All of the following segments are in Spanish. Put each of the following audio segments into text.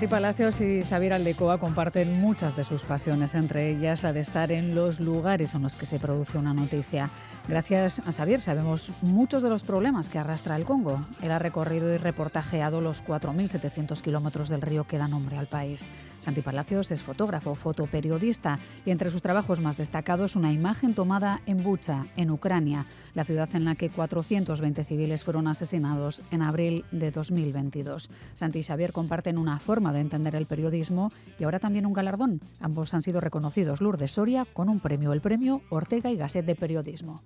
Santi Palacios y Xavier Aldecoa comparten muchas de sus pasiones, entre ellas la de estar en los lugares en los que se produce una noticia. Gracias a Xavier sabemos muchos de los problemas que arrastra el Congo. Él ha recorrido y reportajeado los 4.700 kilómetros del río que da nombre al país. Santi Palacios es fotógrafo, fotoperiodista y entre sus trabajos más destacados una imagen tomada en Bucha, en Ucrania, la ciudad en la que 420 civiles fueron asesinados en abril de 2022. Santi y Xavier comparten una forma de entender el periodismo y ahora también un galardón. Ambos han sido reconocidos Lourdes Soria con un premio, el premio Ortega y Gasset de Periodismo.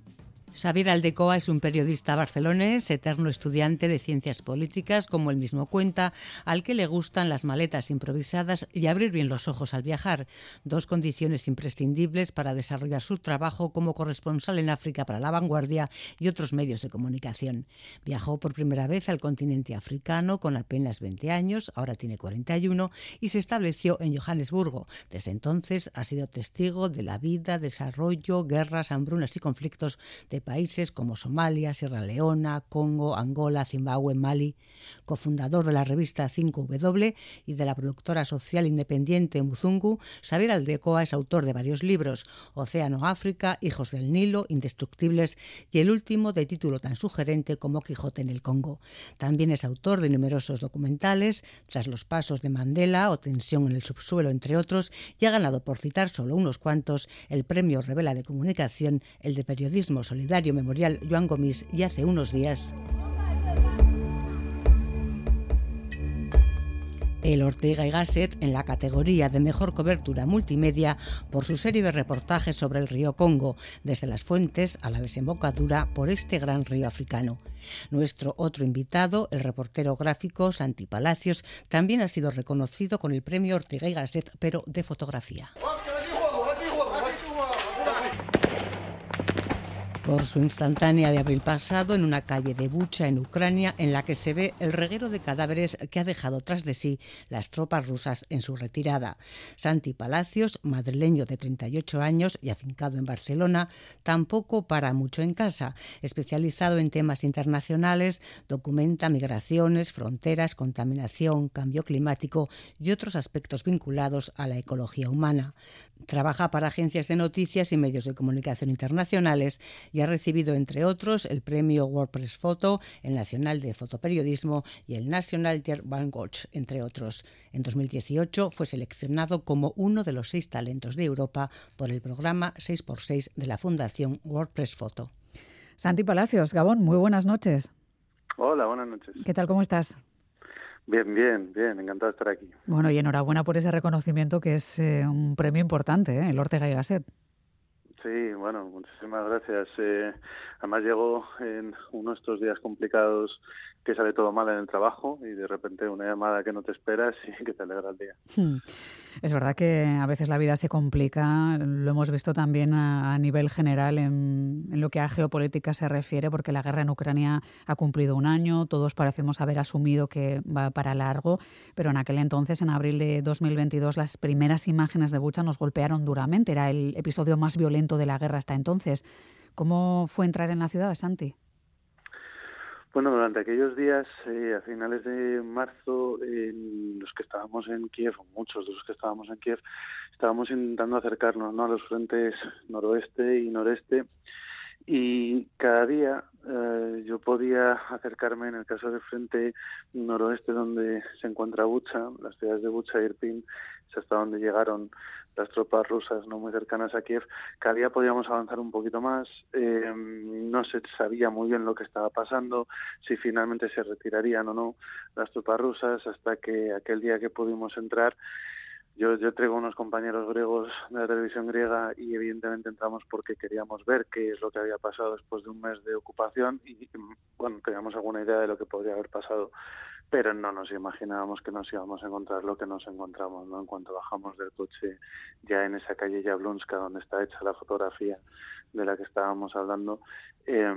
Xavier Aldecoa es un periodista barcelonés, eterno estudiante de ciencias políticas, como él mismo cuenta, al que le gustan las maletas improvisadas y abrir bien los ojos al viajar, dos condiciones imprescindibles para desarrollar su trabajo como corresponsal en África para La Vanguardia y otros medios de comunicación. Viajó por primera vez al continente africano con apenas 20 años, ahora tiene 41, y se estableció en Johannesburgo. Desde entonces ha sido testigo de la vida, desarrollo, guerras, hambrunas y conflictos de países como Somalia, Sierra Leona, Congo, Angola, Zimbabue, Mali, cofundador de la revista 5W y de la productora social independiente Muzungu, Xavier Aldecoa es autor de varios libros, Océano África, Hijos del Nilo, Indestructibles y el último de título tan sugerente como Quijote en el Congo. También es autor de numerosos documentales, Tras los pasos de Mandela o Tensión en el subsuelo, entre otros, y ha ganado, por citar solo unos cuantos, el premio Revela de Comunicación, el de Periodismo Solidario Memorial Joan Gomis y hace unos días el Ortega y Gasset en la categoría de mejor cobertura multimedia por su serie de reportajes sobre el río Congo, desde las fuentes a la desembocadura por este gran río africano. Nuestro otro invitado, el reportero gráfico Santi Palacios, también ha sido reconocido con el premio Ortega y Gasset, pero de fotografía. Por su instantánea de abril pasado en una calle de Bucha, en Ucrania, en la que se ve el reguero de cadáveres que ha dejado tras de sí las tropas rusas en su retirada. Santi Palacios, madrileño de 38 años y afincado en Barcelona, tampoco para mucho en casa. Especializado en temas internacionales, documenta migraciones, fronteras, contaminación, cambio climático y otros aspectos vinculados a la ecología humana. Trabaja para agencias de noticias y medios de comunicación internacionales y ha recibido, entre otros, el premio WordPress Photo, el Nacional de Fotoperiodismo y el National Watch, entre otros. En 2018 fue seleccionado como uno de los seis talentos de Europa por el programa 6x6 de la Fundación WordPress Photo. Santi Palacios, Gabón, muy buenas noches. Hola, buenas noches. ¿Qué tal, cómo estás? Bien, bien, bien, encantado de estar aquí. Bueno, y enhorabuena por ese reconocimiento que es eh, un premio importante, ¿eh? el Ortega y Gasset. Sí, bueno, muchísimas gracias. Eh, además llegó en uno de estos días complicados que sale todo mal en el trabajo y de repente una llamada que no te esperas y que te alegra el día. Hmm. Es verdad que a veces la vida se complica, lo hemos visto también a, nivel general en, lo que a geopolítica se refiere, porque la guerra en Ucrania ha cumplido un año, todos parecemos haber asumido que va para largo, pero en aquel entonces, en abril de 2022, las primeras imágenes de Bucha nos golpearon duramente, era el episodio más violento de la guerra hasta entonces. ¿Cómo fue entrar en la ciudad, Santi? Bueno, durante aquellos días, eh, a finales de marzo, los que estábamos en Kiev, muchos de los que estábamos en Kiev, estábamos intentando acercarnos ¿no? a los frentes noroeste y noreste y cada día eh, yo podía acercarme en el caso del frente noroeste donde se encuentra Bucha, las ciudades de Bucha y Irpin, es hasta donde llegaron las tropas rusas no muy cercanas a Kiev, cada día podíamos avanzar un poquito más, eh, no se sabía muy bien lo que estaba pasando, si finalmente se retirarían o no las tropas rusas, hasta que aquel día que pudimos entrar yo, yo traigo unos compañeros griegos de la televisión griega y evidentemente entramos porque queríamos ver qué es lo que había pasado después de un mes de ocupación y, bueno, teníamos alguna idea de lo que podría haber pasado, pero no nos imaginábamos que nos íbamos a encontrar lo que nos encontramos, ¿no? En cuanto bajamos del coche ya en esa calle Jablonska donde está hecha la fotografía de la que estábamos hablando, eh,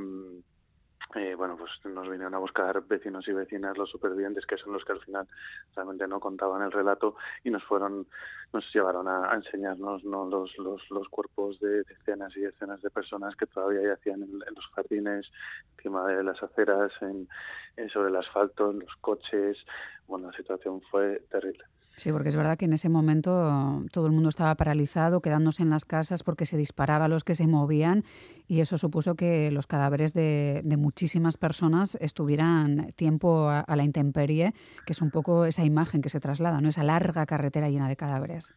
eh, bueno, pues nos vinieron a buscar vecinos y vecinas, los supervivientes, que son los que al final realmente no contaban el relato y nos fueron, nos llevaron a, enseñarnos ¿no? los, los, los cuerpos de decenas y decenas de personas que todavía yacían en, en los jardines, encima de las aceras, en, sobre el asfalto, en los coches. Bueno, la situación fue terrible. Sí, porque es verdad que en ese momento todo el mundo estaba paralizado, quedándose en las casas porque se disparaba a los que se movían y eso supuso que los cadáveres de, muchísimas personas estuvieran tiempo a, a, la intemperie, que es un poco esa imagen que se traslada, ¿no? esa larga carretera llena de cadáveres.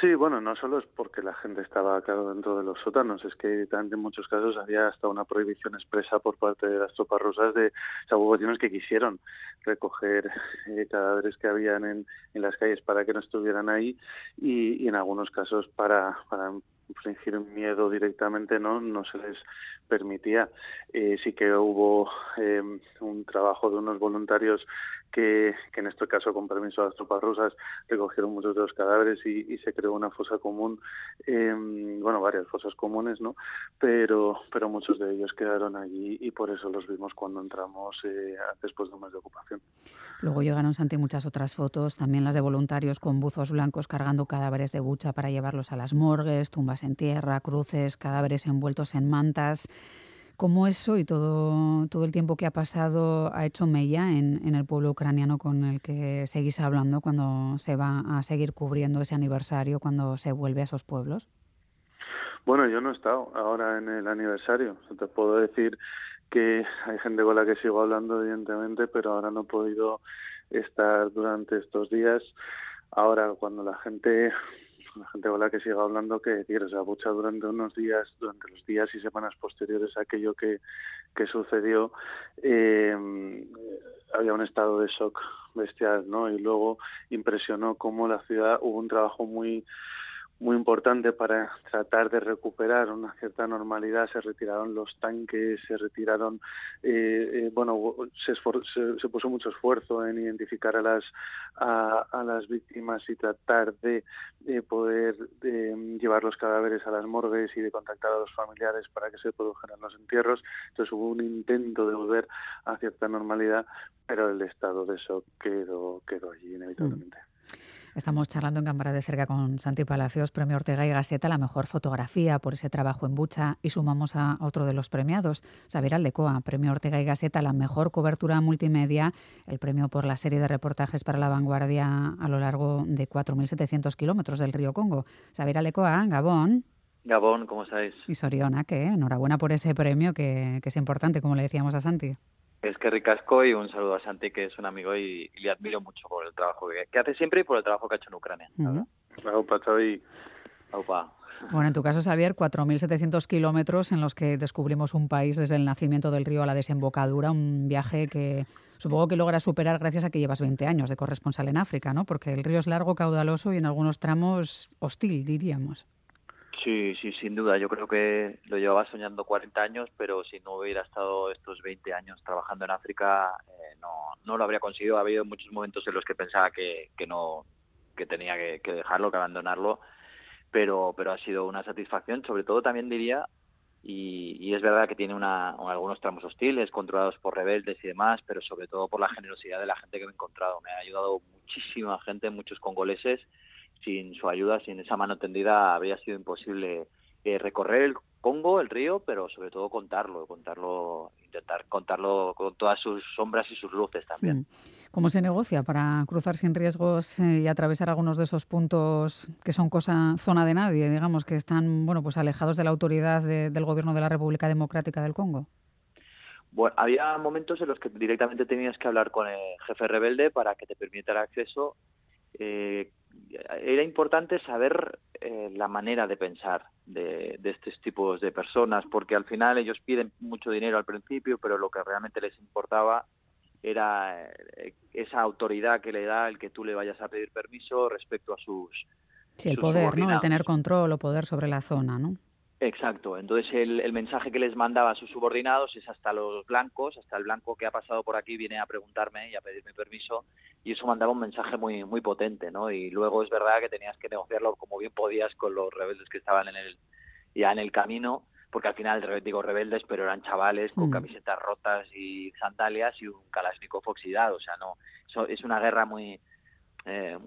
Sí, bueno, no solo es porque la gente estaba claro dentro de los sótanos, es que en muchos casos había hasta una prohibición expresa por parte de las tropas rusas de o que quisieron recoger eh, cadáveres que habían en, las calles para que no estuvieran ahí y, en algunos casos para, para infligir miedo directamente no no se les permitía. Eh, sí que hubo eh, un trabajo de unos voluntarios que, en este caso, con permiso de las tropas rusas, recogieron muchos de los cadáveres y, se creó una fosa común, em, bueno, varias fosas comunes, ¿no? Pero, pero muchos de ellos quedaron allí y por eso los vimos cuando entramos eh, después de un mes de ocupación. Luego llegaron, Santi, muchas otras fotos, también las de voluntarios con buzos blancos cargando cadáveres de bucha para llevarlos a las morgues, tumbas en tierra, cruces, cadáveres envueltos en mantas cómo eso y todo, todo el tiempo que ha pasado ha hecho mella en, en el pueblo ucraniano con el que seguís hablando cuando se va a seguir cubriendo ese aniversario, cuando se vuelve a esos pueblos? Bueno, yo no he estado ahora en el aniversario. Te puedo decir que hay gente con la que sigo hablando, evidentemente, pero ahora no he podido estar durante estos días. Ahora, cuando la gente la gente la que siga hablando que sea, Bucha durante unos días, durante los días y semanas posteriores a aquello que, que sucedió, eh, había un estado de shock bestial, ¿no? Y luego impresionó cómo la ciudad hubo un trabajo muy muy importante para tratar de recuperar una cierta normalidad. Se retiraron los tanques, se retiraron, eh, eh, bueno, se, se, puso mucho esfuerzo en identificar a las a, a las víctimas y tratar de, poder llevar los cadáveres a las morgues y de contactar a los familiares para que se produjeran los entierros. Entonces hubo un intento de volver a cierta normalidad, pero el estado de shock quedó quedó allí inevitablemente. Mm. Estamos charlando en cámara de cerca con Santi Palacios, Premio Ortega y Gaseta, la mejor fotografía por ese trabajo en Bucha. Y sumamos a otro de los premiados, Xavier Aldecoa, Premio Ortega y Gaseta, la mejor cobertura multimedia, el premio por la serie de reportajes para la vanguardia a lo largo de 4.700 kilómetros del río Congo. Xavier Aldecoa, Gabón. Gabón, ¿cómo estáis? Y Soriona, que enhorabuena por ese premio que, que es importante, como le decíamos a Santi. Es que ricasco y un saludo a Santi, que es un amigo y, le admiro mucho por el trabajo que, hace siempre y por el trabajo que ha hecho en Ucrania. Bueno, en tu caso, Xavier, 4.700 kilómetros en los que descubrimos un país desde el nacimiento del río a la desembocadura, un viaje que supongo que logras superar gracias a que llevas 20 años de corresponsal en África, ¿no? Porque el río es largo, caudaloso y en algunos tramos hostil, diríamos. Sí, sí, sin duda. Yo creo que lo llevaba soñando 40 años, pero si no hubiera estado estos 20 años trabajando en África, eh, no, no lo habría conseguido. Ha habido muchos momentos en los que pensaba que, que no, que tenía que, dejarlo, que abandonarlo, pero, pero ha sido una satisfacción. Sobre todo también diría, y, y es verdad que tiene una, algunos tramos hostiles, controlados por rebeldes y demás, pero sobre todo por la generosidad de la gente que me he encontrado. Me ha ayudado muchísima gente, muchos congoleses sin su ayuda, sin esa mano tendida, habría sido imposible eh, recorrer el Congo, el río, pero sobre todo contarlo, contarlo, intentar contarlo con todas sus sombras y sus luces también. ¿Cómo se negocia para cruzar sin riesgos eh, y atravesar algunos de esos puntos que son cosa zona de nadie, digamos, que están bueno pues alejados de la autoridad del gobierno de la República Democrática del Congo? Bueno, había momentos en los que directamente tenías que hablar con el jefe rebelde para que te permitiera acceso. Eh, era importante saber eh, la manera de pensar de, estos tipos de personas, porque al final ellos piden mucho dinero al principio, pero lo que realmente les importaba era eh, esa autoridad que le da el que tú le vayas a pedir permiso respecto a sus... Sí, el poder, ¿no? El tener control o poder sobre la zona, ¿no? Exacto. Entonces el, mensaje que les mandaba a sus subordinados es hasta los blancos, hasta el blanco que ha pasado por aquí viene a preguntarme y a pedirme permiso y eso mandaba un mensaje muy muy potente, ¿no? Y luego es verdad que tenías que negociarlo como bien podías con los rebeldes que estaban en el ya en el camino, porque al final digo rebeldes, pero eran chavales con Mm. camisetas rotas y sandalias y un Kalashnikov oxidado, o sea, no, eso es una guerra muy eh,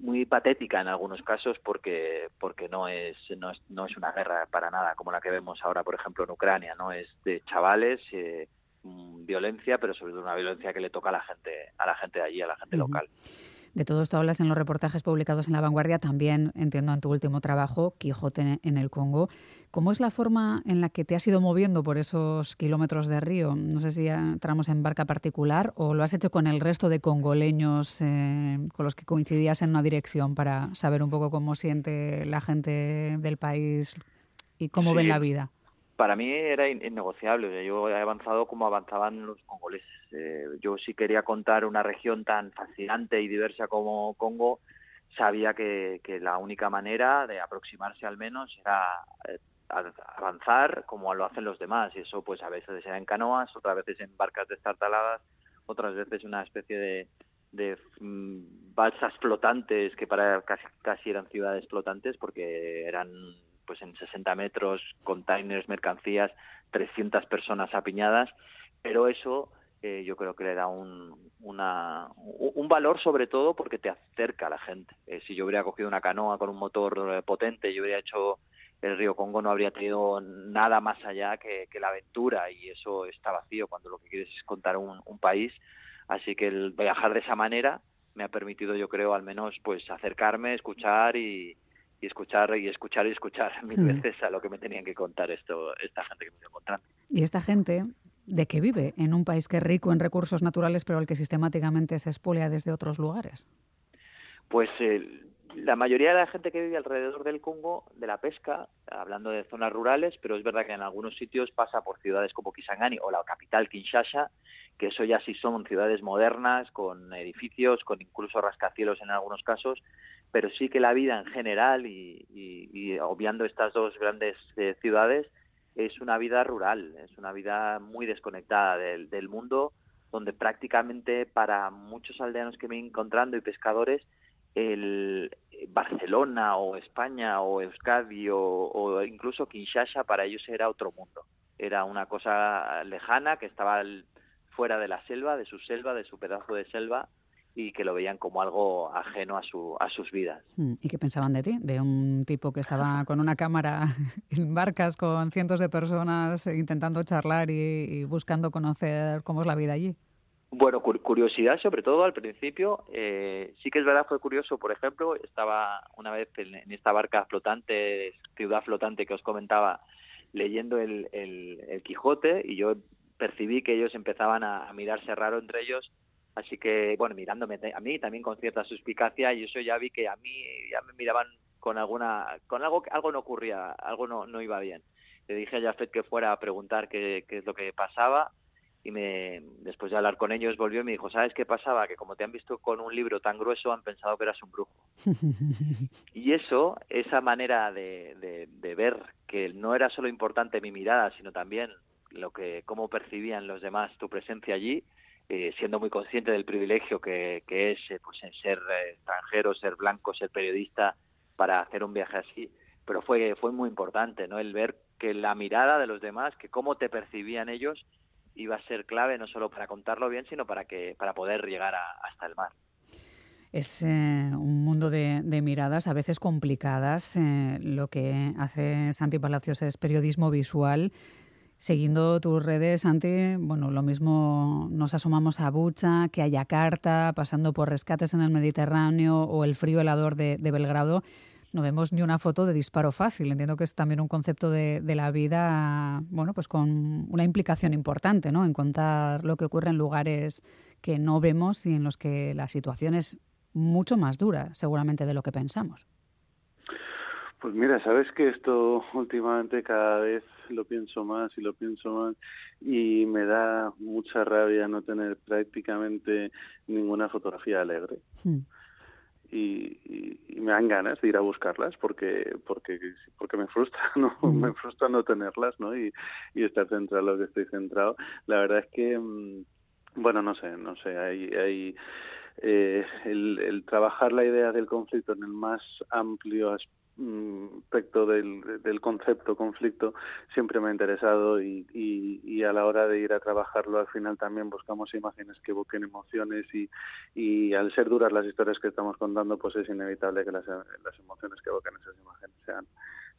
muy patética en algunos casos porque porque no es, no es no es una guerra para nada como la que vemos ahora por ejemplo en Ucrania no es de chavales eh, mm, violencia pero sobre todo una violencia que le toca a la gente a la gente de allí a la gente local De todo esto hablas en los reportajes publicados en La Vanguardia, también entiendo en tu último trabajo, Quijote en el Congo. ¿Cómo es la forma en la que te has ido moviendo por esos kilómetros de río? No sé si entramos en barca particular o lo has hecho con el resto de congoleños eh, con los que coincidías en una dirección para saber un poco cómo siente la gente del país y cómo ven la vida. Para mí era in- innegociable. Yo he avanzado como avanzaban los congoleses. Eh, yo si quería contar una región tan fascinante y diversa como Congo, sabía que, que la única manera de aproximarse al menos era eh, avanzar como lo hacen los demás. Y eso pues a veces era en canoas, otras veces en barcas destartaladas, otras veces una especie de, de mm, balsas flotantes que para casi, casi eran ciudades flotantes porque eran pues en 60 metros, containers, mercancías, 300 personas apiñadas, pero eso eh, yo creo que le da un, una, un valor sobre todo porque te acerca a la gente. Eh, si yo hubiera cogido una canoa con un motor eh, potente, yo hubiera hecho el río Congo, no habría tenido nada más allá que, que la aventura y eso está vacío cuando lo que quieres es contar un, un país. Así que el viajar de esa manera me ha permitido, yo creo, al menos pues acercarme, escuchar y, y escuchar y escuchar y escuchar mil Mm. veces a lo que me tenían que contar esto esta gente que me encontrando. Y esta gente, ¿de qué vive en un país que es rico en recursos naturales, pero al que sistemáticamente se expolia desde otros lugares? Pues eh, la mayoría de la gente que vive alrededor del Congo, de la pesca, hablando de zonas rurales, pero es verdad que en algunos sitios pasa por ciudades como Kisangani o la capital Kinshasa, que eso ya sí son ciudades modernas, con edificios, con incluso rascacielos en algunos casos, pero sí que la vida en general y, y- y obviando estas dos grandes eh, ciudades es una vida rural, es una vida muy desconectada del, del mundo, donde prácticamente para muchos aldeanos que me he encontrando y pescadores, el Barcelona o España o Euskadi o, o incluso Kinshasa para ellos era otro mundo. Era una cosa lejana que estaba fuera de la selva, de su selva, de su pedazo de selva y que lo veían como algo ajeno a, su, a sus vidas. Mm, ¿Y qué pensaban de ti? De un tipo que estaba con una cámara en barcas con cientos de personas intentando charlar y, y buscando conocer cómo es la vida allí. Bueno, cur- curiosidad sobre todo al principio. eh, sí que es verdad, fue curioso. Por ejemplo, estaba una vez en, en esta barca flotante, ciudad flotante que os comentaba, leyendo el, el, el Quijote y yo percibí que ellos empezaban a, a mirarse raro entre ellos. Así que, bueno, mirándome a mí también con cierta suspicacia y eso ya vi que a mí ya me miraban con alguna, con algo, algo no ocurría, algo no, no iba bien. Le dije a Jafet que fuera a preguntar qué, qué es lo que pasaba y me después de hablar con ellos volvió y me dijo, ¿sabes qué pasaba? Que como te han visto con un libro tan grueso han pensado que eras un brujo. Y eso, esa manera de, de, de ver que no era solo importante mi mirada, sino también lo que cómo percibían los demás tu presencia allí, eh, siendo muy consciente del privilegio que, es eh, pues en ser eh, extranjero, ser blanco, ser periodista para hacer un viaje así, pero fue fue muy importante, ¿no? El ver que la mirada de los demás, que cómo te percibían ellos iba a ser clave no solo para contarlo bien, sino para que para poder llegar a- hasta el mar. Es un mundo de, de miradas, a veces complicadas. lo que hace Santi Palacios es periodismo visual. Siguiendo tus redes, Santi, bueno, lo mismo nos asomamos a Bucha, que a Yakarta, pasando por rescates en el Mediterráneo o el frío helador de, Belgrado. No vemos ni una foto de disparo fácil. Entiendo que es también un concepto de, de la vida, bueno, pues con una implicación importante, ¿no? En contar lo que ocurre en lugares que no vemos y en los que la situación es mucho más dura, seguramente, de lo que pensamos. Pues mira, sabes que esto últimamente cada vez lo pienso más y lo pienso más y me da mucha rabia no tener prácticamente ninguna fotografía alegre. Hmm. Y, y, y me dan ganas de ir a buscarlas porque porque porque me frustra no Mm. me frustra no tenerlas no y, y estar centrado en lo que estoy centrado la verdad es que mm, bueno no sé no sé hay hay eh, el, el trabajar la idea del conflicto en el más amplio as- aspecto del, del, concepto conflicto siempre me ha interesado y, y, a la hora de ir a trabajarlo al final también buscamos imágenes que evoquen emociones y, y al ser duras las historias que estamos contando pues es inevitable que las, las emociones que evoquen esas imágenes sean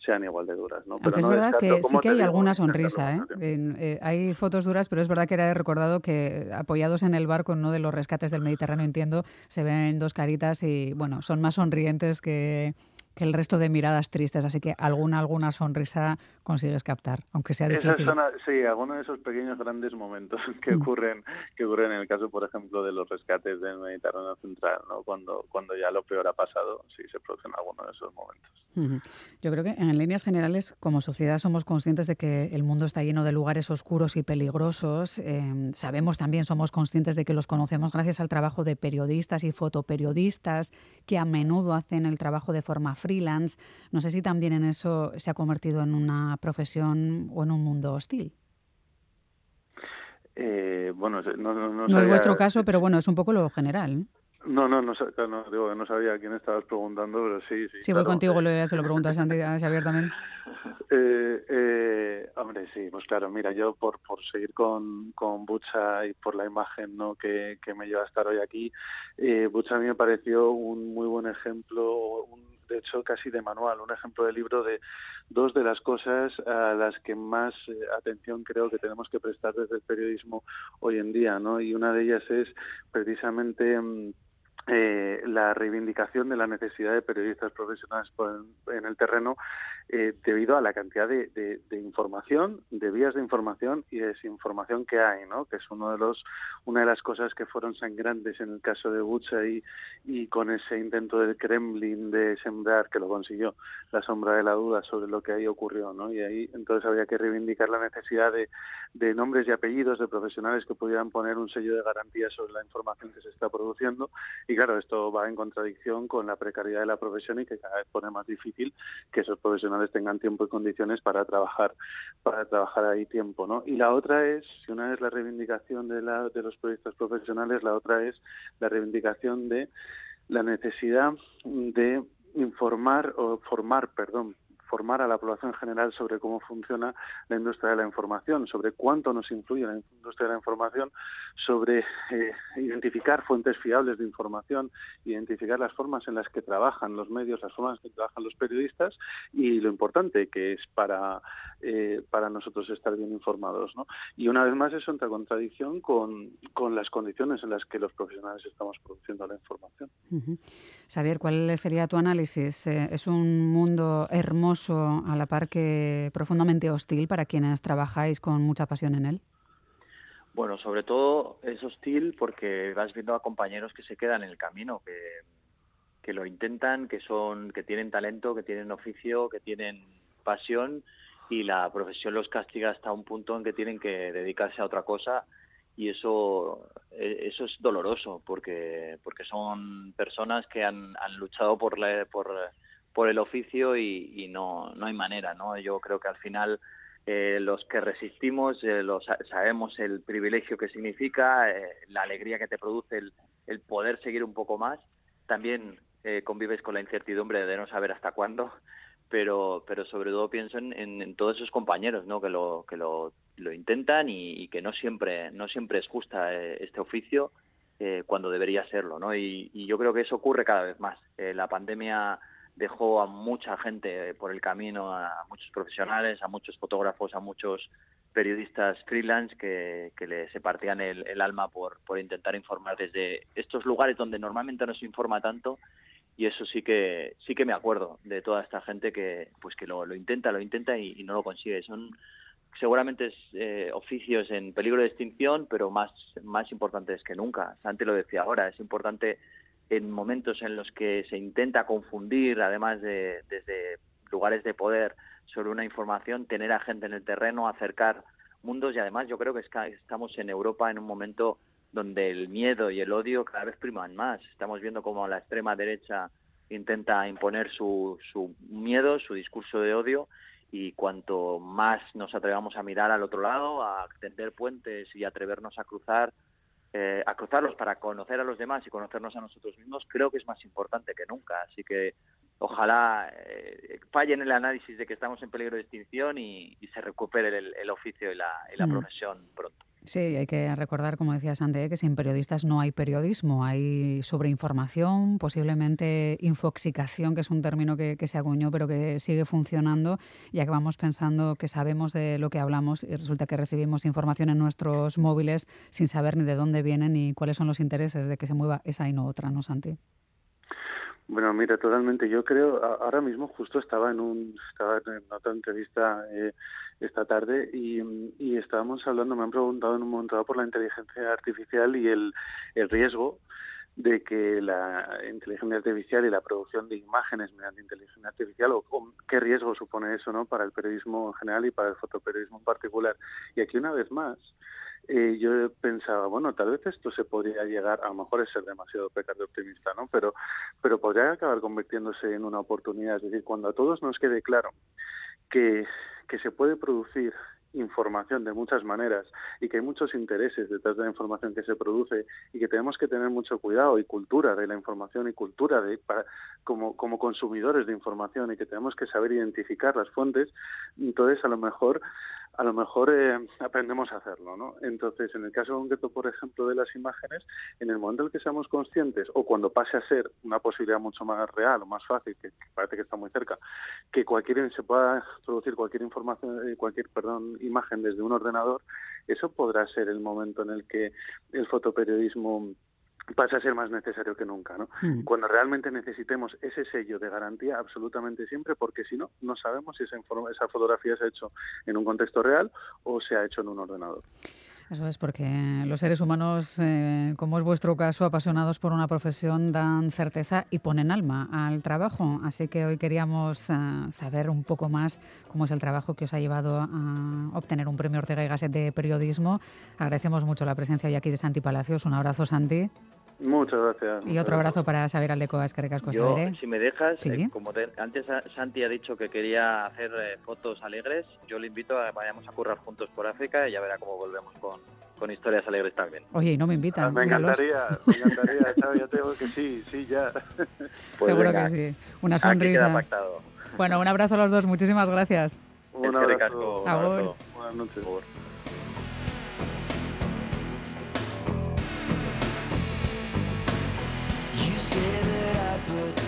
sean igual de duras. ¿no? Pero es verdad que sí que hay alguna sonrisa. ¿eh? ¿eh? hay fotos duras, pero es verdad que era recordado que apoyados en el barco en uno de los rescates del Mediterráneo, entiendo, se ven dos caritas y bueno, son más sonrientes que, que el resto de miradas tristes, así que alguna alguna sonrisa consigues captar, aunque sea difícil. sí, algunos de esos pequeños grandes momentos que mm. ocurren que ocurren en el caso, por ejemplo, de los rescates del Mediterráneo Central, ¿no? Cuando cuando ya lo peor ha pasado, sí se producen algunos de esos momentos. Yo creo que en líneas generales, como sociedad, somos conscientes de que el mundo está lleno de lugares oscuros y peligrosos. Em, sabemos también, somos conscientes de que los conocemos gracias al trabajo de periodistas y fotoperiodistas que a menudo hacen el trabajo de forma freelance. No sé si también en eso se ha convertido en una profesión o en un mundo hostil. Eh, bueno, no, no, no es vuestro caso, pero bueno, es un poco lo general. No, no, no, no, digo, no sabía a quién estabas preguntando, pero sí, sí. Sí, voy contigo, se lo pregunto a, Santi, a Xavier también. Eh, eh, hombre, sí, pues claro, mira, yo por, por seguir con, con Bucha y por la imagen ¿no? que, que me lleva a estar hoy aquí, eh, Bucha a mí me pareció un muy buen ejemplo, un, de hecho casi de manual, un ejemplo de libro de dos de las cosas a las que más eh, atención creo que tenemos que prestar desde el periodismo hoy en día, ¿no? Y una de ellas es precisamente mm, eh, la reivindicación de la necesidad de periodistas profesionales en, el terreno eh, debido a la cantidad de, de, información, de vías de información y desinformación que hay, ¿no? que es uno de los, una de las cosas que fueron sangrantes en el caso de Bucha y, y con ese intento del Kremlin de sembrar, que lo consiguió, la sombra de la duda sobre lo que ahí ocurrió. ¿no? Y ahí entonces había que reivindicar la necesidad de, de nombres y apellidos de profesionales que pudieran poner un sello de garantía sobre la información que se está produciendo y claro, esto va en contradicción con la precariedad de la profesión y que cada vez pone más difícil que esos profesionales tengan tiempo y condiciones para trabajar para trabajar ahí tiempo, ¿no? Y la otra es, si una es la reivindicación de, la, de los proyectos profesionales, la otra es la reivindicación de la necesidad de informar o formar, perdón, formar a la población general sobre cómo funciona la industria de la información, sobre cuánto nos influye la industria de la información, sobre eh, identificar fuentes fiables de información, identificar las formas en las que trabajan los medios, las formas en que trabajan los periodistas y lo importante que es para, eh, para nosotros estar bien informados. ¿no? Y una vez más eso entra en contradicción con, con las condiciones en las que los profesionales estamos produciendo la información. Xavier, ¿cuál sería tu análisis? Eh, ¿Es un mundo hermoso a la par que profundamente hostil para quienes trabajáis con mucha pasión en él? Bueno, sobre todo es hostil porque vas viendo a compañeros que se quedan en el camino, que, que lo intentan, que son, que tienen talento, que tienen oficio, que tienen pasión y la profesión los castiga hasta un punto en que tienen que dedicarse a otra cosa y eso e, eso es doloroso porque porque son personas que han, luchado por la, por por el oficio y, no, no hay manera, ¿no? Yo creo que al final eh, los que resistimos eh, sabemos el privilegio que significa, eh, la alegría que te produce el, el, poder seguir un poco más. También convives con la incertidumbre de no saber hasta cuándo, pero, pero sobre todo pienso en, en, todos esos compañeros ¿no? que, lo, que lo, lo intentan y, que no siempre, no siempre es justa este oficio cuando debería serlo. ¿no? Y, y, yo creo que eso ocurre cada vez más. la pandemia dejó a mucha gente por el camino, a muchos profesionales, a muchos fotógrafos, a muchos periodistas freelance que, que le, se partían el, alma por, por intentar informar desde estos lugares donde normalmente no se informa tanto. Y eso sí que sí que me acuerdo de toda esta gente que pues que lo, intenta lo intenta y, no lo consigue. Son seguramente eh, oficios en peligro de extinción pero más más importantes que nunca. Santi lo decía ahora es importante en momentos en los que se intenta confundir, además de desde lugares de poder, sobre una información, tener a gente en el terreno, acercar mundos y además yo creo que estamos en Europa en un momento donde el miedo y el odio cada vez priman más. Estamos viendo cómo la extrema derecha intenta imponer su, su miedo, su discurso de odio y cuanto más nos atrevamos a mirar al otro lado, a tender puentes y atrevernos a cruzar eh, a cruzarlos para conocer a los demás y conocernos a nosotros mismos, creo que es más importante que nunca. Así que ojalá eh, falle en el análisis de que estamos en peligro de extinción y, se recupere el, oficio y la, y mm. profesión pronto. Sí, hay que recordar, como decía Sante, que sin periodistas no hay periodismo, hay sobreinformación, posiblemente infoxicación, que es un término que, se acuñó pero que sigue funcionando, ya que vamos pensando que sabemos de lo que hablamos y resulta que recibimos información en nuestros móviles sin saber ni de dónde vienen ni cuáles son los intereses de que se mueva esa y no otra, ¿no, Santi? Bueno, mira, totalmente. Yo creo, ahora mismo justo estaba en un, estaba en otra entrevista eh, esta tarde y, estábamos hablando, me han preguntado en un momento dado por la inteligencia artificial y el, el riesgo de que la inteligencia artificial y la producción de imágenes mediante inteligencia artificial o, o, qué riesgo supone eso no para el periodismo en general y para el fotoperiodismo en particular y aquí una vez más eh, yo pensaba, bueno, tal vez esto se podría llegar, a lo mejor es ser demasiado pecado optimista, ¿no? Pero, pero podría acabar convirtiéndose en una oportunidad. Es decir, cuando a todos nos quede claro que, que se puede producir información de muchas maneras y que hay muchos intereses detrás de la información que se produce y que tenemos que tener mucho cuidado y cultura de la información y cultura de para, como, como consumidores de información y que tenemos que saber identificar las fuentes, entonces a lo mejor a lo mejor eh, aprendemos a hacerlo, ¿no? Entonces, en el caso concreto, por ejemplo, de las imágenes, en el momento en el que seamos conscientes, o cuando pase a ser una posibilidad mucho más real o más fácil, que, parece que está muy cerca, que cualquier se pueda producir cualquier información, eh, cualquier, perdón, imagen desde un ordenador, eso podrá ser el momento en el que el fotoperiodismo pasa a ser más necesario que nunca, ¿no? Hmm. Cuando realmente necesitemos ese sello de garantía absolutamente siempre, porque si no, no sabemos si esa, esa fotografía se ha hecho en un contexto real o se ha hecho en un ordenador. Eso es porque los seres humanos, eh, como es vuestro caso, apasionados por una profesión, dan certeza y ponen alma al trabajo. Así que hoy queríamos eh, saber un poco más cómo es el trabajo que os ha llevado a obtener un premio Ortega y Gasset de periodismo. Agradecemos mucho la presencia hoy aquí de Santi Palacios. Un abrazo, Santi. Muchas gracias. Y otro abrazo para Saber Aldecoa, es que Yo, si me dejas, eh, como antes Santi ha dicho que quería hacer eh, fotos alegres, yo le invito a que vayamos a currar juntos por África y ya verá cómo volvemos con, con historias alegres también. Oye, y no me invitan. Ah, me encantaría, me encantaría, ya tengo que sí, sí, ya. Pues Seguro que sí. Una sonrisa. Bueno, un abrazo a los dos, muchísimas gracias. Un abrazo. Buenas noches. shit that I put